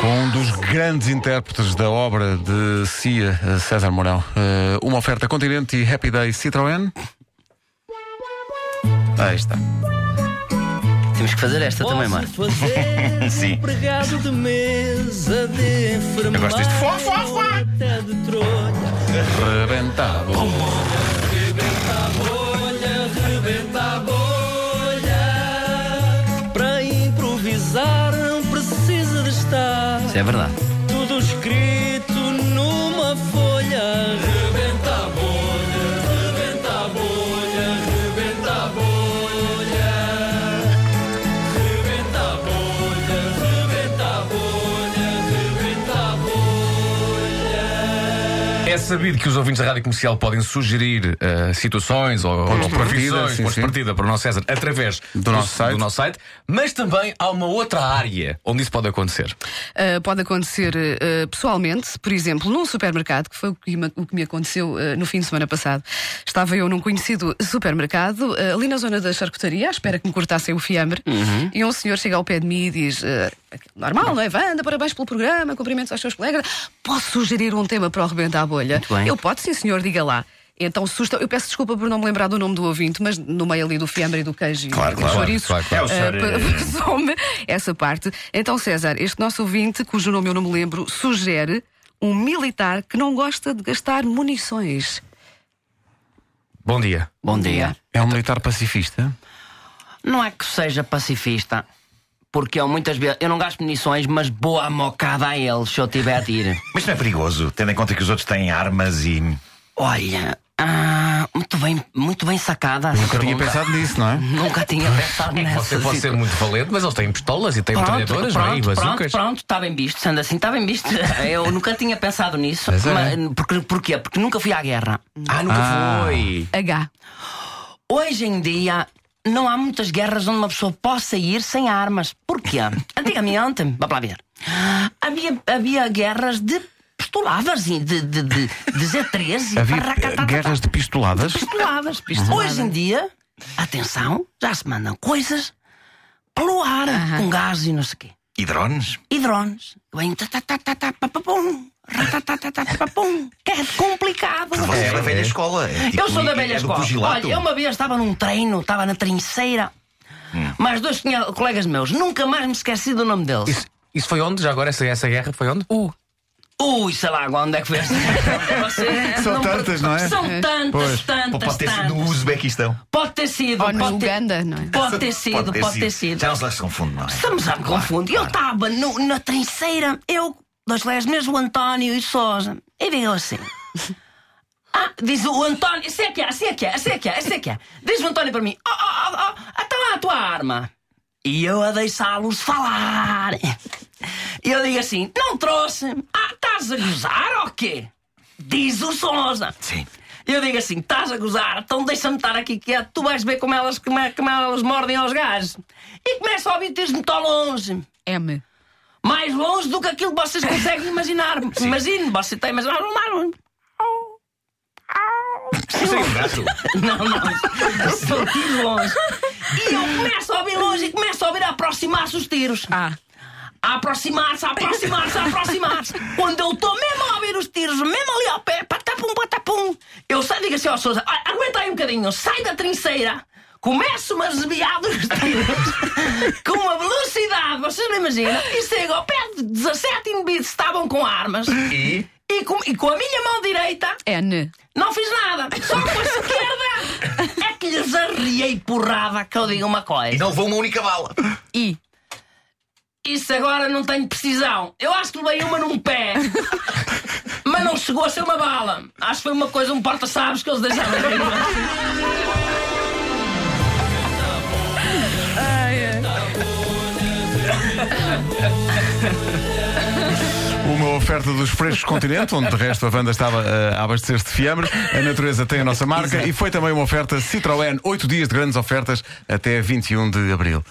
com um dos grandes intérpretes da obra de Cia, César Mourão. Eh, uma oferta Continente e Happy Day Citroën. Aí está. Temos que fazer esta também, Posso Marco. Sim. empregado de mesa, de enfermeiro. Eu gosto disto. Fó, fó, fó. Até de trolha. Rebentava. Bolha, rebenta a bolha. Para improvisar não precisa de estar Isso é verdade. É sabido que os ouvintes da Rádio Comercial podem sugerir eh, situações ou, ou de partida, profissões, sim, pontos de sim. partida para o nosso César através Do nosso site. do nosso site, mas também há uma outra área onde isso pode acontecer. Uh, pode acontecer uh, pessoalmente, por exemplo, num supermercado, que foi o que me, o que me aconteceu uh, no fim de semana passado. Estava eu num conhecido supermercado, uh, ali na zona da charcutaria, à espera que me cortassem o fiambre, e um senhor chega ao pé de mim e diz: uh, Normal, não é? Wanda, parabéns pelo programa, cumprimentos aos seus colegas. Posso sugerir um tema para o Rebenta à Bolha? Bem. Eu pode, sim, senhor, diga lá. Então, susta. Eu peço desculpa por não me lembrar do nome do ouvinte, mas no meio ali do fiambre e do queijo e Claro, do claro, claro, claro. É o senhor, eh, eh, passou-me essa parte. Então, César, este nosso ouvinte, cujo nome eu não me lembro, sugere um militar que não gosta de gastar munições. Bom dia. Bom dia. É um militar pacifista? Não é que seja pacifista, porque eu muitas vezes. Eu não gasto munições, mas boa mocada a ele se eu tiver a ir. Mas não é perigoso, tendo em conta que os outros têm armas e. Olha, ah, muito bem, muito bem sacada. Nunca tinha pensado nisso, não é? Nunca tinha pensado É nessa. você pode ser muito valente, mas eles têm pistolas e têm metralhadoras, não é? E pronto, pronto, bazucas. pronto, está bem visto, sendo assim, está bem visto. Eu nunca tinha pensado nisso. Mas é. Mas, porque, porquê? Porque nunca fui à guerra. Ah, nunca Ah. foi. H. Hoje em dia não há muitas guerras onde uma pessoa possa ir sem armas. Porquê? Antigamente, vamos lá ver, havia, havia guerras de pistoladas e de, de, de, de Z13 e Havia parracatatá. eh, guerras de pistoladas? pistoladas. Hoje em dia, atenção, já se mandam coisas pelo ar, com gás e não sei o quê. E drones? E drones. Vem tá, tá, tá, tá, tá, papapum, é complicado. Você é da velha escola. é tipo- Eu sou da é velha do escola. pugilato. Olha, eu uma vez estava num treino, estava na trinceira. Mas dois colegas meus, nunca mais me esqueci do nome deles. Isso, isso foi onde? Já agora essa, essa guerra foi onde? U. Ui, sei lá onde é que foi esta. Você São tantas, não é? São tantas, Pois. tantas, Pode ter sido tantas. no Uzbequistão. Pode ter sido. Ou no pode ter- Uganda, não é? Pode ter sido, pode ter sido. Já não se lá se confunde, não é? Estamos a me confundir. Eu estava na trinceira, eu, dois colegas meus, o António e o Sousa. E digo assim. Ah, diz o António, assim é que é, assim é que é, assim é que é, assim é que é. Diz o António para mim: Oh, oh, oh, oh, está lá a tua arma. E eu a deixá-los falar. E eu digo assim: Não trouxe. Ah, estás a gozar ou quê? Diz o Sousa. Sim. Eu digo assim: estás a gozar, então deixa-me estar aqui quieto, tu vais ver como elas, como, é- como elas mordem aos gajos. E começa a ouvir tiros muito longe. M. Mais longe do que aquilo que vocês conseguem imaginar. Imagine, você tem mas mais longe. Isso é um gato. Não, não. São tiros longe. E eu começo a ouvir longe e começo a ouvir a aproximar-se os tiros. A. A aproximar-se, a aproximar-se, a aproximar-se. Quando eu estou mesmo a ouvir os tiros, mesmo ali ao pé, patapum, patapum, eu saio, digo assim ao Sousa: "Ah, aguenta aí um bocadinho, sai da trinceira. Começo-me a desviar dos tiros com uma velocidade, vocês não imaginam, e chego ao pé de 17 indivíduos que estavam com armas E. e com, e com a minha mão direita N. não fiz nada, só com a esquerda é que lhes arriei porrada que eu digo uma E coisa. não levou uma única bala. I. Isso agora não tenho precisão. Eu acho que levei uma num pé. Mas não chegou a ser uma bala. Acho que foi uma coisa, um porta-chaves que eles deixaram. Uma oferta dos frescos Continente, onde de resto a banda estava eh, a abastecer-se de fiambre. A natureza tem a nossa marca e foi também uma oferta Citroën, 8 dias de grandes ofertas até 21 de abril.